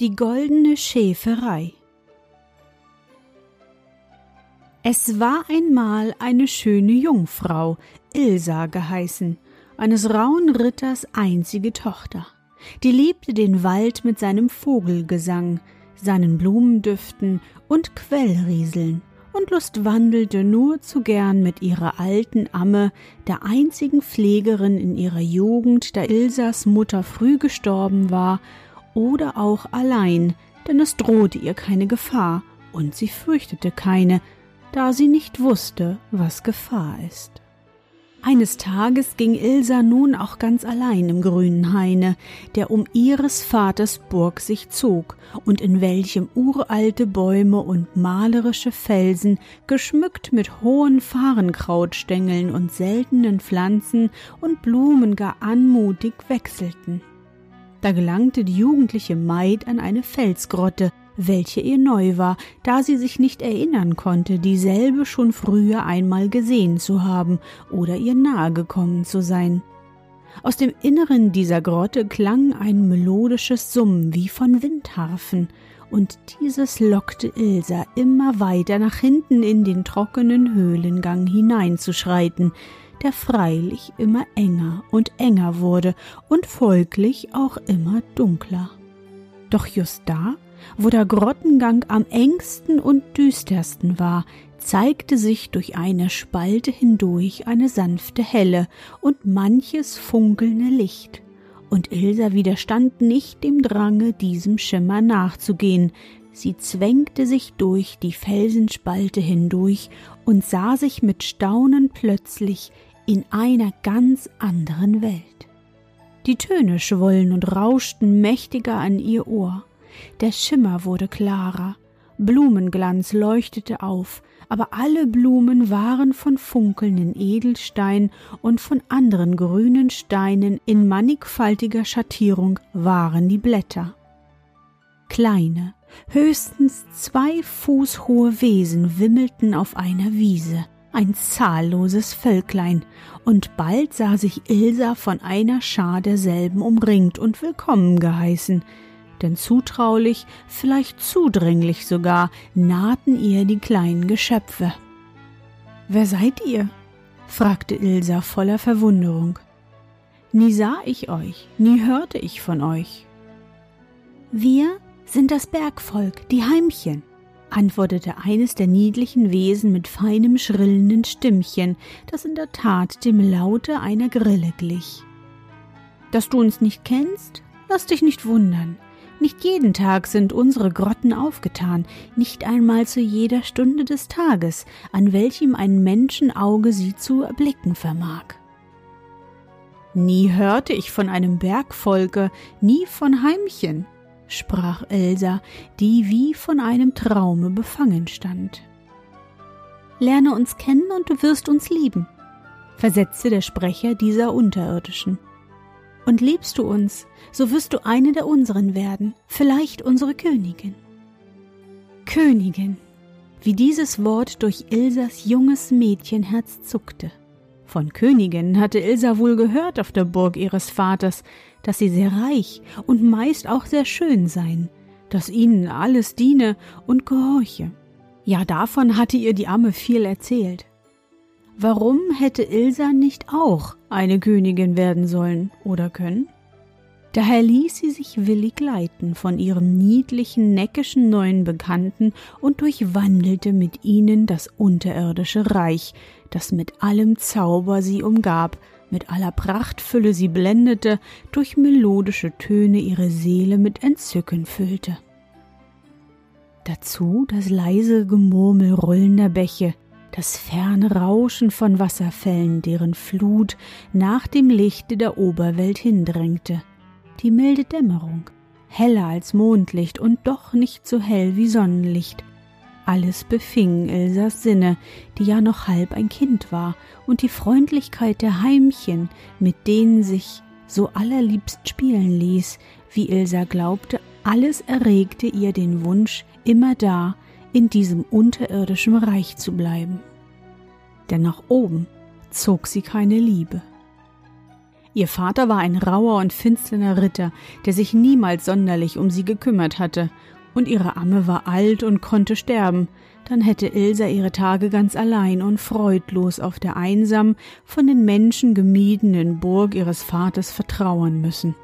Die goldene Schäferei. Es war einmal eine schöne Jungfrau, Ilsa geheißen, eines rauen Ritters einzige Tochter. Die liebte den Wald mit seinem Vogelgesang, seinen Blumendüften und Quellrieseln und lustwandelte nur zu gern mit ihrer alten Amme, der einzigen Pflegerin in ihrer Jugend, da Ilsas Mutter früh gestorben war, oder auch allein, denn es drohte ihr keine Gefahr, und sie fürchtete keine, da sie nicht wusste, was Gefahr ist. Eines Tages ging Ilsa nun auch ganz allein im grünen Haine, der um ihres Vaters Burg sich zog und in welchem uralte Bäume und malerische Felsen, geschmückt mit hohen Fahrenkrautstängeln und seltenen Pflanzen und Blumen gar anmutig wechselten. Da gelangte die jugendliche Maid an eine Felsgrotte, welche ihr neu war, da sie sich nicht erinnern konnte, dieselbe schon früher einmal gesehen zu haben oder ihr nahe gekommen zu sein. Aus dem Inneren dieser Grotte klang ein melodisches Summen wie von Windharfen, und dieses lockte Ilsa immer weiter nach hinten in den trockenen Höhlengang hineinzuschreiten, der freilich immer enger und enger wurde und folglich auch immer dunkler. Doch just da wo der Grottengang am engsten und düstersten war, zeigte sich durch eine Spalte hindurch eine sanfte Helle und manches funkelnde Licht, und Ilsa widerstand nicht dem Drange, diesem Schimmer nachzugehen, sie zwängte sich durch die Felsenspalte hindurch und sah sich mit Staunen plötzlich in einer ganz anderen Welt. Die Töne schwollen und rauschten mächtiger an ihr Ohr, der Schimmer wurde klarer, Blumenglanz leuchtete auf, aber alle Blumen waren von funkelnden Edelstein und von anderen grünen Steinen in mannigfaltiger Schattierung waren die Blätter. Kleine, höchstens zwei Fuß hohe Wesen wimmelten auf einer Wiese, ein zahlloses Völklein, und bald sah sich Ilsa von einer Schar derselben umringt und willkommen geheißen, denn zutraulich, vielleicht zudringlich sogar, nahten ihr die kleinen Geschöpfe. Wer seid ihr? fragte Ilsa voller Verwunderung. Nie sah ich euch, nie hörte ich von euch. Wir sind das Bergvolk, die Heimchen, antwortete eines der niedlichen Wesen mit feinem schrillenden Stimmchen, das in der Tat dem Laute einer Grille glich. Dass du uns nicht kennst, lass dich nicht wundern. Nicht jeden Tag sind unsere Grotten aufgetan, nicht einmal zu jeder Stunde des Tages, an welchem ein Menschenauge sie zu erblicken vermag. Nie hörte ich von einem Bergvolke, nie von Heimchen, sprach Elsa, die wie von einem Traume befangen stand. Lerne uns kennen und du wirst uns lieben, versetzte der Sprecher dieser Unterirdischen. Und liebst du uns, so wirst du eine der unseren werden, vielleicht unsere Königin. Königin, wie dieses Wort durch Ilsas junges Mädchenherz zuckte. Von Königin hatte Ilsa wohl gehört auf der Burg ihres Vaters, dass sie sehr reich und meist auch sehr schön seien, dass ihnen alles diene und gehorche. Ja, davon hatte ihr die Amme viel erzählt. Warum hätte Ilsa nicht auch eine Königin werden sollen oder können? Daher ließ sie sich willig leiten von ihrem niedlichen, neckischen neuen Bekannten und durchwandelte mit ihnen das unterirdische Reich, das mit allem Zauber sie umgab, mit aller Prachtfülle sie blendete, durch melodische Töne ihre Seele mit Entzücken füllte. Dazu das leise Gemurmel rollender Bäche, das ferne Rauschen von Wasserfällen, deren Flut nach dem Lichte der Oberwelt hindrängte, die milde Dämmerung, heller als Mondlicht und doch nicht so hell wie Sonnenlicht, alles befing Ilsas Sinne, die ja noch halb ein Kind war, und die Freundlichkeit der Heimchen, mit denen sich so allerliebst spielen ließ, wie Ilsa glaubte, alles erregte ihr den Wunsch, immer da in diesem unterirdischen Reich zu bleiben. Denn nach oben zog sie keine Liebe. Ihr Vater war ein rauer und finsterner Ritter, der sich niemals sonderlich um sie gekümmert hatte, und ihre Amme war alt und konnte sterben, dann hätte Ilsa ihre Tage ganz allein und freudlos auf der einsam, von den Menschen gemiedenen Burg ihres Vaters vertrauern müssen.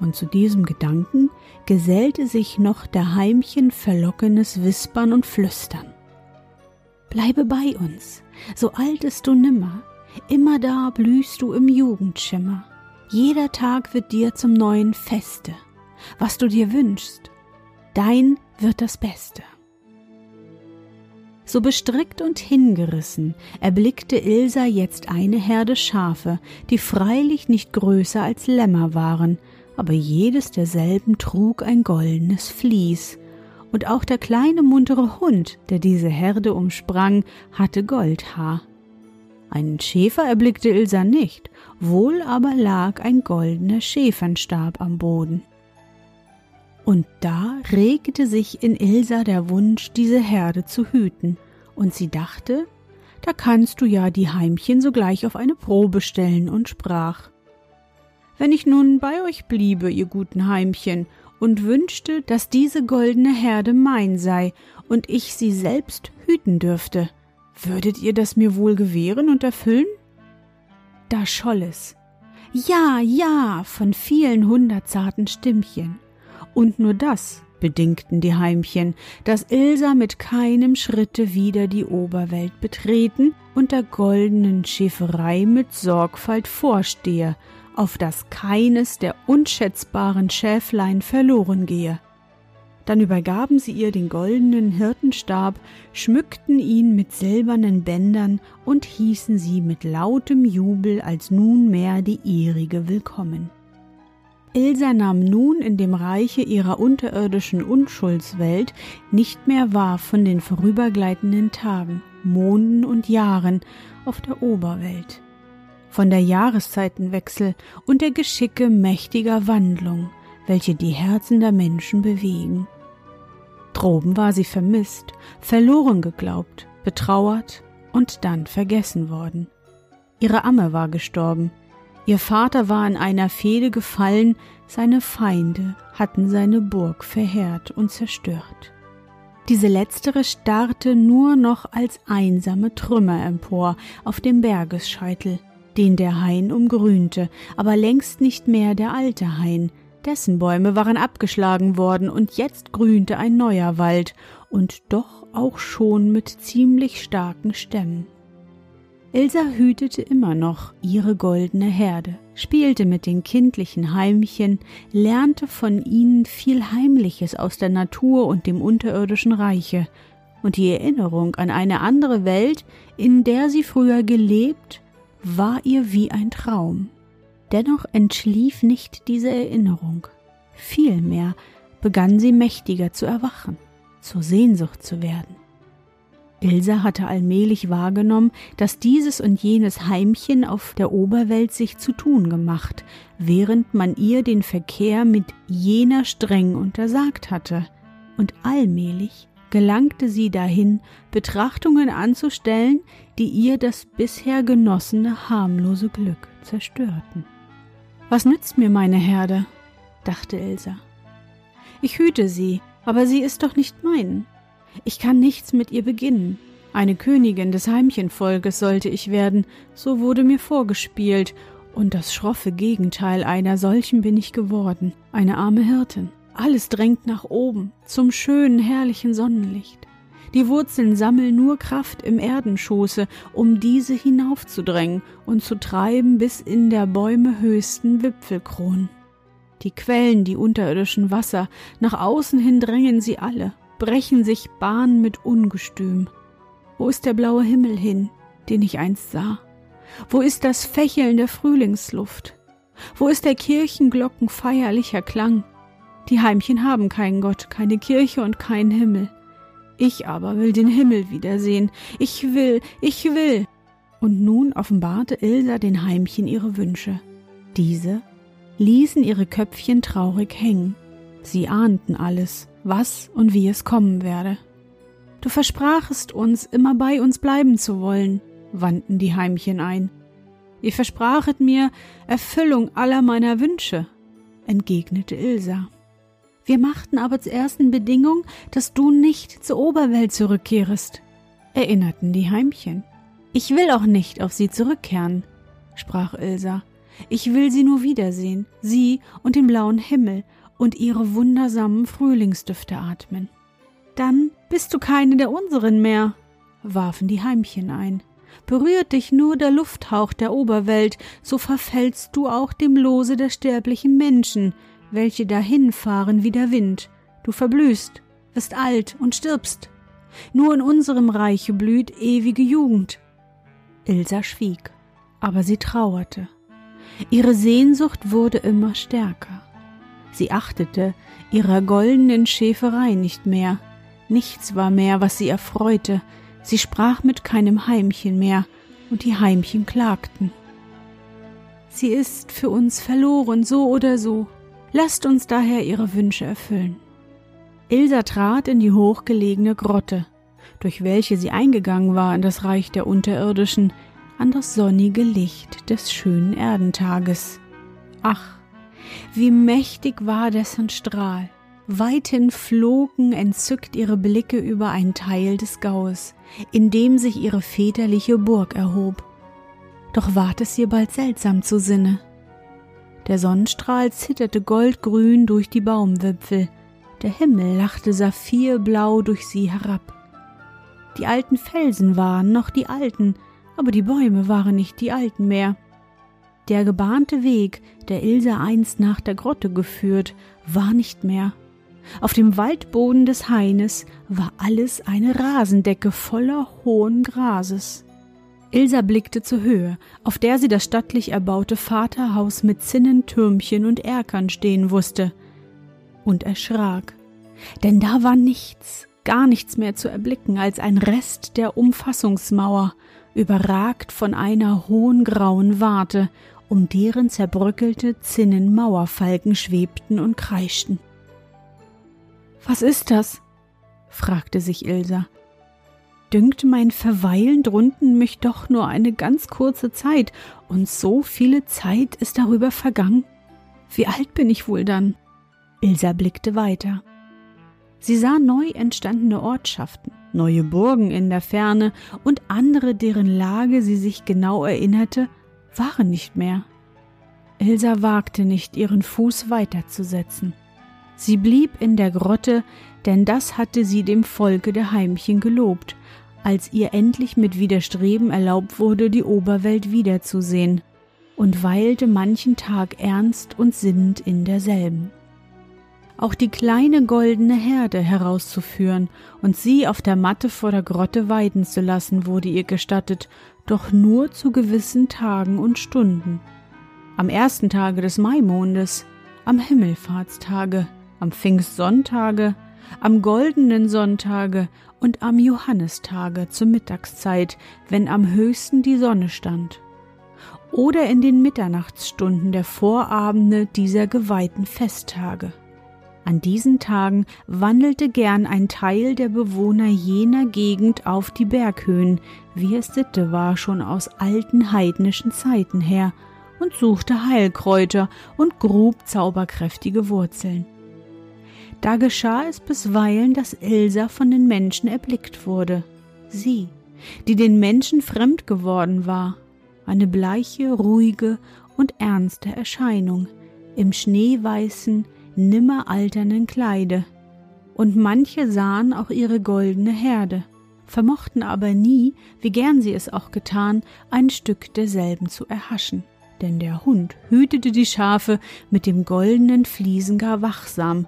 Und zu diesem Gedanken gesellte sich noch der Heimchen verlockenes Wispern und Flüstern. Bleibe bei uns, so altest du nimmer, immer da blühst du im Jugendschimmer. Jeder Tag wird dir zum neuen Feste. Was du dir wünschst, dein wird das Beste. So bestrickt und hingerissen erblickte Ilsa jetzt eine Herde Schafe, die freilich nicht größer als Lämmer waren, aber jedes derselben trug ein goldenes Vlies, und auch der kleine muntere Hund, der diese Herde umsprang, hatte Goldhaar. Einen Schäfer erblickte Ilsa nicht, wohl aber lag ein goldener Schäfernstab am Boden. Und da regte sich in Ilsa der Wunsch, diese Herde zu hüten, und sie dachte, da kannst du ja die Heimchen sogleich auf eine Probe stellen und sprach Wenn ich nun bei euch bliebe, ihr guten Heimchen, und wünschte, dass diese goldene Herde mein sei und ich sie selbst hüten dürfte, würdet ihr das mir wohl gewähren und erfüllen? Da scholl es. Ja, ja, von vielen hundert zarten Stimmchen. Und nur das bedingten die Heimchen, dass Ilsa mit keinem Schritte wieder die Oberwelt betreten und der goldenen Schäferei mit Sorgfalt vorstehe, auf dass keines der unschätzbaren Schäflein verloren gehe. Dann übergaben sie ihr den goldenen Hirtenstab, schmückten ihn mit silbernen Bändern und hießen sie mit lautem Jubel als nunmehr die ihrige willkommen. Ilsa nahm nun in dem Reiche ihrer unterirdischen Unschuldswelt nicht mehr wahr von den vorübergleitenden Tagen, Monden und Jahren auf der Oberwelt, von der Jahreszeitenwechsel und der Geschicke mächtiger Wandlung, welche die Herzen der Menschen bewegen. Droben war sie vermisst, verloren geglaubt, betrauert und dann vergessen worden. Ihre Amme war gestorben, Ihr Vater war in einer Fehde gefallen, seine Feinde hatten seine Burg verheert und zerstört. Diese letztere starrte nur noch als einsame Trümmer empor auf dem Bergesscheitel, den der Hain umgrünte, aber längst nicht mehr der alte Hain, dessen Bäume waren abgeschlagen worden und jetzt grünte ein neuer Wald und doch auch schon mit ziemlich starken Stämmen. Ilsa hütete immer noch ihre goldene Herde, spielte mit den kindlichen Heimchen, lernte von ihnen viel Heimliches aus der Natur und dem unterirdischen Reiche, und die Erinnerung an eine andere Welt, in der sie früher gelebt, war ihr wie ein Traum. Dennoch entschlief nicht diese Erinnerung. Vielmehr begann sie mächtiger zu erwachen, zur Sehnsucht zu werden. Ilse hatte allmählich wahrgenommen, dass dieses und jenes Heimchen auf der Oberwelt sich zu tun gemacht, während man ihr den Verkehr mit jener streng untersagt hatte, und allmählich gelangte sie dahin, Betrachtungen anzustellen, die ihr das bisher genossene harmlose Glück zerstörten. Was nützt mir meine Herde? dachte Ilse. Ich hüte sie, aber sie ist doch nicht mein. Ich kann nichts mit ihr beginnen. Eine Königin des Heimchenvolkes sollte ich werden, so wurde mir vorgespielt, Und das schroffe Gegenteil einer solchen bin ich geworden, eine arme Hirtin. Alles drängt nach oben, zum schönen, herrlichen Sonnenlicht. Die Wurzeln sammeln nur Kraft im Erdenschoße, um diese hinaufzudrängen und zu treiben bis in der Bäume höchsten Wipfelkronen. Die Quellen, die unterirdischen Wasser, nach außen hin drängen sie alle, brechen sich Bahn mit Ungestüm. Wo ist der blaue Himmel hin, den ich einst sah? Wo ist das Fächeln der Frühlingsluft? Wo ist der Kirchenglocken feierlicher Klang? Die Heimchen haben keinen Gott, keine Kirche und keinen Himmel. Ich aber will den Himmel wiedersehen. Ich will, ich will. Und nun offenbarte Ilsa den Heimchen ihre Wünsche. Diese ließen ihre Köpfchen traurig hängen. Sie ahnten alles, was und wie es kommen werde. Du versprachest uns, immer bei uns bleiben zu wollen, wandten die Heimchen ein. Ihr versprachet mir Erfüllung aller meiner Wünsche, entgegnete Ilsa. Wir machten aber zur ersten Bedingung, dass du nicht zur Oberwelt zurückkehrest, erinnerten die Heimchen. Ich will auch nicht auf sie zurückkehren, sprach Ilsa. Ich will sie nur wiedersehen, sie und den blauen Himmel und ihre wundersamen Frühlingsdüfte atmen. Dann bist du keine der unseren mehr, warfen die Heimchen ein. Berührt dich nur der Lufthauch der Oberwelt, so verfällst du auch dem Lose der sterblichen Menschen, welche dahinfahren wie der Wind. Du verblühst, wirst alt und stirbst. Nur in unserem Reiche blüht ewige Jugend. Ilsa schwieg, aber sie trauerte. Ihre Sehnsucht wurde immer stärker. Sie achtete ihrer goldenen Schäferei nicht mehr. Nichts war mehr, was sie erfreute. Sie sprach mit keinem Heimchen mehr, und die Heimchen klagten. Sie ist für uns verloren, so oder so. Lasst uns daher ihre Wünsche erfüllen. Ilsa trat in die hochgelegene Grotte, durch welche sie eingegangen war in das Reich der Unterirdischen, an das sonnige Licht des schönen Erdentages. Ach, wie mächtig war dessen Strahl. Weithin flogen entzückt ihre Blicke über einen Teil des Gaues, in dem sich ihre väterliche Burg erhob. Doch ward es ihr bald seltsam zu Sinne. Der Sonnenstrahl zitterte goldgrün durch die Baumwipfel, der Himmel lachte saphirblau durch sie herab. Die alten Felsen waren noch die alten, aber die Bäume waren nicht die alten mehr. Der gebahnte Weg, der Ilse einst nach der Grotte geführt, war nicht mehr. Auf dem Waldboden des Haines war alles eine Rasendecke voller hohen Grases. Ilsa blickte zur Höhe, auf der sie das stattlich erbaute Vaterhaus mit Zinnen, Türmchen und Erkern stehen wusste, und erschrak. Denn da war nichts, gar nichts mehr zu erblicken als ein Rest der Umfassungsmauer, überragt von einer hohen grauen Warte, um deren zerbröckelte Zinnen Mauerfalken schwebten und kreischten. Was ist das? fragte sich Ilsa. Dünkt mein Verweilen drunten mich doch nur eine ganz kurze Zeit, und so viele Zeit ist darüber vergangen. Wie alt bin ich wohl dann? Ilsa blickte weiter. Sie sah neu entstandene Ortschaften, neue Burgen in der Ferne und andere, deren Lage sie sich genau erinnerte, waren nicht mehr. Ilsa wagte nicht, ihren Fuß weiterzusetzen. Sie blieb in der Grotte, denn das hatte sie dem Volke der Heimchen gelobt, als ihr endlich mit Widerstreben erlaubt wurde, die Oberwelt wiederzusehen, und weilte manchen Tag ernst und sinnend in derselben auch die kleine goldene Herde herauszuführen und sie auf der Matte vor der Grotte weiden zu lassen, wurde ihr gestattet, doch nur zu gewissen Tagen und Stunden. Am ersten Tage des Maimondes, am Himmelfahrtstage, am Pfingstsonntage, am goldenen Sonntage und am Johannistage zur Mittagszeit, wenn am höchsten die Sonne stand. Oder in den Mitternachtsstunden der Vorabende dieser geweihten Festtage. An diesen Tagen wandelte gern ein Teil der Bewohner jener Gegend auf die Berghöhen, wie es Sitte war schon aus alten heidnischen Zeiten her, und suchte Heilkräuter und grub zauberkräftige Wurzeln. Da geschah es bisweilen, dass Ilsa von den Menschen erblickt wurde, sie, die den Menschen fremd geworden war, eine bleiche, ruhige und ernste Erscheinung, im schneeweißen, nimmer alternden Kleide, und manche sahen auch ihre goldene Herde, vermochten aber nie, wie gern sie es auch getan, ein Stück derselben zu erhaschen. Denn der Hund hütete die Schafe mit dem goldenen Fliesen gar wachsam,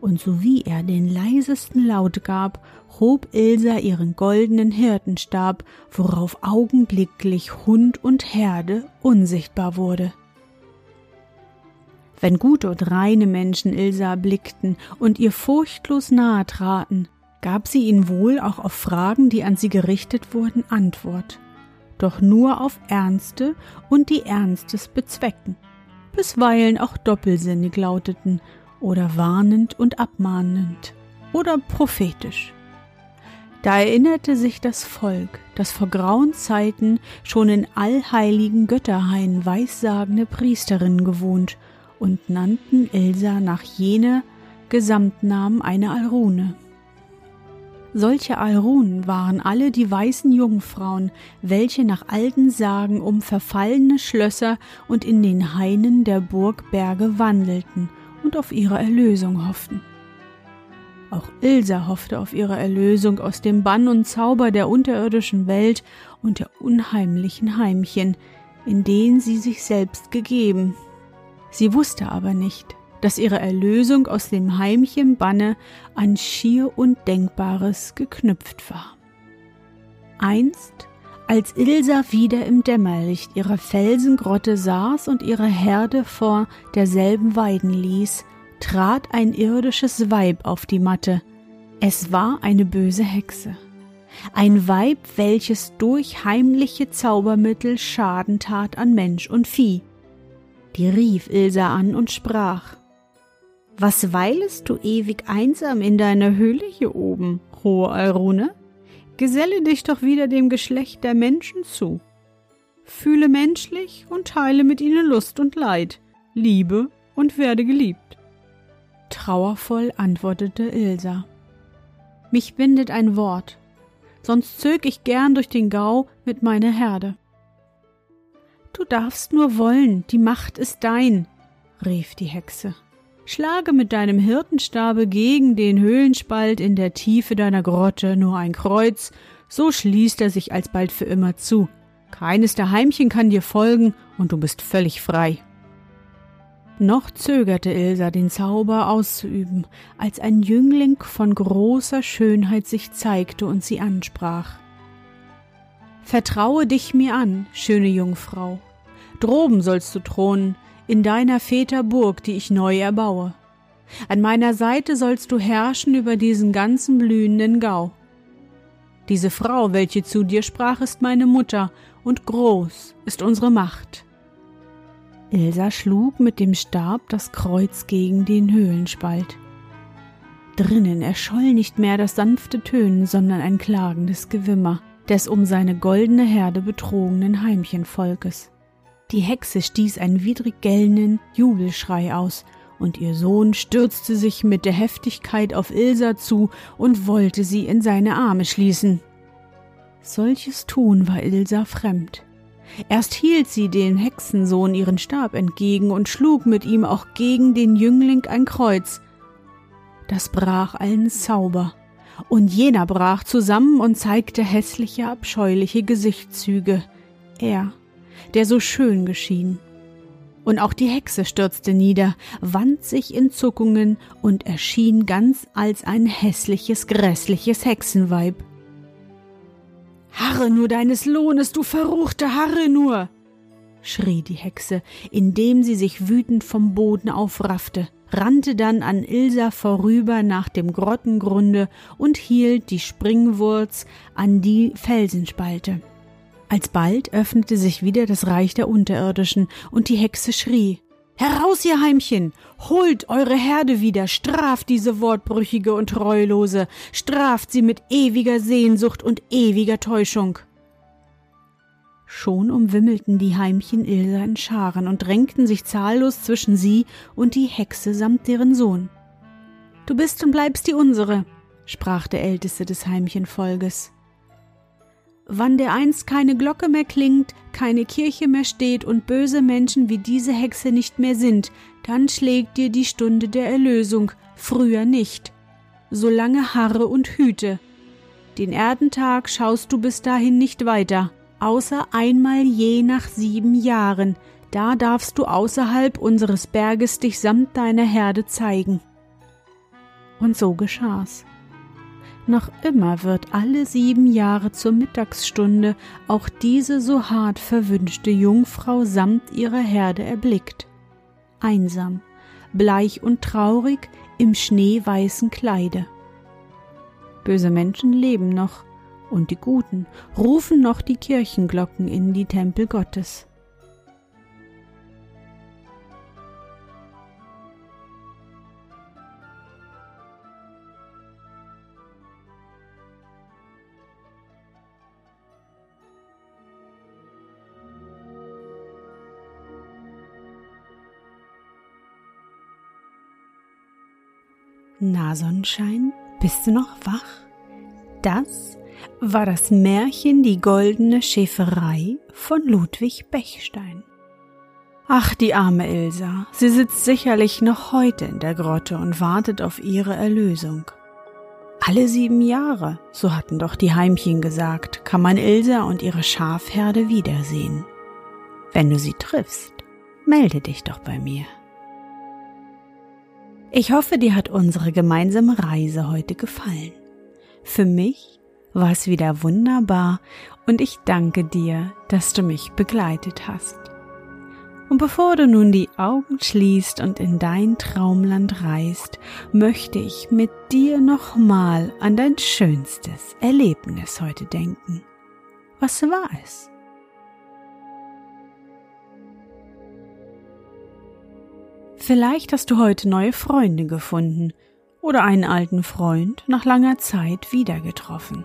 und sowie er den leisesten Laut gab, hob Ilsa ihren goldenen Hirtenstab, worauf augenblicklich Hund und Herde unsichtbar wurde. Wenn gute und reine Menschen Ilsa erblickten und ihr furchtlos nahe traten, gab sie ihnen wohl auch auf Fragen, die an sie gerichtet wurden, Antwort, doch nur auf ernste und die ernstes bezwecken, bisweilen auch doppelsinnig lauteten oder warnend und abmahnend oder prophetisch. Da erinnerte sich das Volk, das vor grauen Zeiten schon in allheiligen Götterhain weissagende Priesterinnen gewohnt und nannten Elsa nach jener Gesamtnamen eine Alrune. Solche Alrunen waren alle die weißen Jungfrauen, welche nach alten Sagen um verfallene Schlösser und in den Hainen der Burgberge wandelten und auf ihre Erlösung hofften. Auch Ilsa hoffte auf ihre Erlösung aus dem Bann und Zauber der unterirdischen Welt und der unheimlichen Heimchen, in denen sie sich selbst gegeben. Sie wusste aber nicht, dass ihre Erlösung aus dem Heimchenbanne an schier Undenkbares geknüpft war. Einst, als Ilsa wieder im Dämmerlicht ihrer Felsengrotte saß und ihre Herde vor derselben weiden ließ, trat ein irdisches Weib auf die Matte. Es war eine böse Hexe. Ein Weib, welches durch heimliche Zaubermittel Schaden tat an Mensch und Vieh. Die rief Ilsa an und sprach was weilest du ewig einsam in deiner Höhle hier oben, hohe Alrune? Geselle dich doch wieder dem Geschlecht der Menschen zu. Fühle menschlich und teile mit ihnen Lust und Leid, liebe und werde geliebt. Trauervoll antwortete Ilsa. Mich bindet ein Wort, sonst zög ich gern durch den Gau mit meiner Herde. Du darfst nur wollen, die Macht ist dein, rief die Hexe. Schlage mit deinem Hirtenstabe gegen den Höhlenspalt in der Tiefe deiner Grotte nur ein Kreuz, so schließt er sich alsbald für immer zu. Keines der Heimchen kann dir folgen und du bist völlig frei. Noch zögerte Ilsa, den Zauber auszuüben, als ein Jüngling von großer Schönheit sich zeigte und sie ansprach. Vertraue dich mir an, schöne Jungfrau. Droben sollst du thronen, in deiner Väter Burg, die ich neu erbaue. An meiner Seite sollst du herrschen über diesen ganzen blühenden Gau. Diese Frau, welche zu dir sprach, ist meine Mutter, und groß ist unsere Macht. Ilsa schlug mit dem Stab das Kreuz gegen den Höhlenspalt. Drinnen erscholl nicht mehr das sanfte Tönen, sondern ein klagendes Gewimmer des um seine goldene Herde betrogenen Heimchenvolkes. Die Hexe stieß einen widrig gellenden Jubelschrei aus, und ihr Sohn stürzte sich mit der Heftigkeit auf Ilsa zu und wollte sie in seine Arme schließen. Solches Tun war Ilsa fremd. Erst hielt sie dem Hexensohn ihren Stab entgegen und schlug mit ihm auch gegen den Jüngling ein Kreuz. Das brach allen Zauber, und jener brach zusammen und zeigte hässliche, abscheuliche Gesichtszüge. Er der so schön geschehen. Und auch die Hexe stürzte nieder, wand sich in Zuckungen und erschien ganz als ein hässliches, grässliches Hexenweib. Harre nur deines Lohnes, du verruchte, harre nur! schrie die Hexe, indem sie sich wütend vom Boden aufraffte, rannte dann an Ilsa vorüber nach dem Grottengrunde und hielt die Springwurz an die Felsenspalte. Alsbald öffnete sich wieder das Reich der Unterirdischen, und die Hexe schrie Heraus, ihr Heimchen. Holt eure Herde wieder, straft diese Wortbrüchige und Treulose, straft sie mit ewiger Sehnsucht und ewiger Täuschung. Schon umwimmelten die Heimchen Ilsa in Scharen und drängten sich zahllos zwischen sie und die Hexe samt deren Sohn. Du bist und bleibst die unsere, sprach der älteste des Heimchenfolges. wann dereinst keine Glocke mehr klingt, keine Kirche mehr steht und böse Menschen wie diese Hexe nicht mehr sind, dann schlägt dir die Stunde der Erlösung, früher nicht. Solange harre und hüte. Den Erdentag schaust du bis dahin nicht weiter, außer einmal je nach sieben Jahren, da darfst du außerhalb unseres Berges dich samt deiner Herde zeigen. Und so geschah's. Noch immer wird alle sieben Jahre zur Mittagsstunde auch diese so hart verwünschte Jungfrau samt ihrer Herde erblickt. Einsam, bleich und traurig im schneeweißen Kleide. Böse Menschen leben noch, und die Guten rufen noch die Kirchenglocken in die Tempel Gottes. Na Sonnenschein, bist du noch wach? Das war das Märchen Die goldene Schäferei von Ludwig Bechstein. Ach, die arme Ilsa, sie sitzt sicherlich noch heute in der Grotte und wartet auf ihre Erlösung. Alle sieben Jahre, so hatten doch die Heimchen gesagt, kann man Ilsa und ihre Schafherde wiedersehen. Wenn du sie triffst, melde dich doch bei mir. Ich hoffe, dir hat unsere gemeinsame Reise heute gefallen. Für mich war es wieder wunderbar und ich danke dir, dass du mich begleitet hast. Und bevor du nun die Augen schließt und in dein Traumland reist, möchte ich mit dir nochmal an dein schönstes Erlebnis heute denken. Was war es? Vielleicht hast du heute neue Freunde gefunden oder einen alten Freund nach langer Zeit wieder getroffen.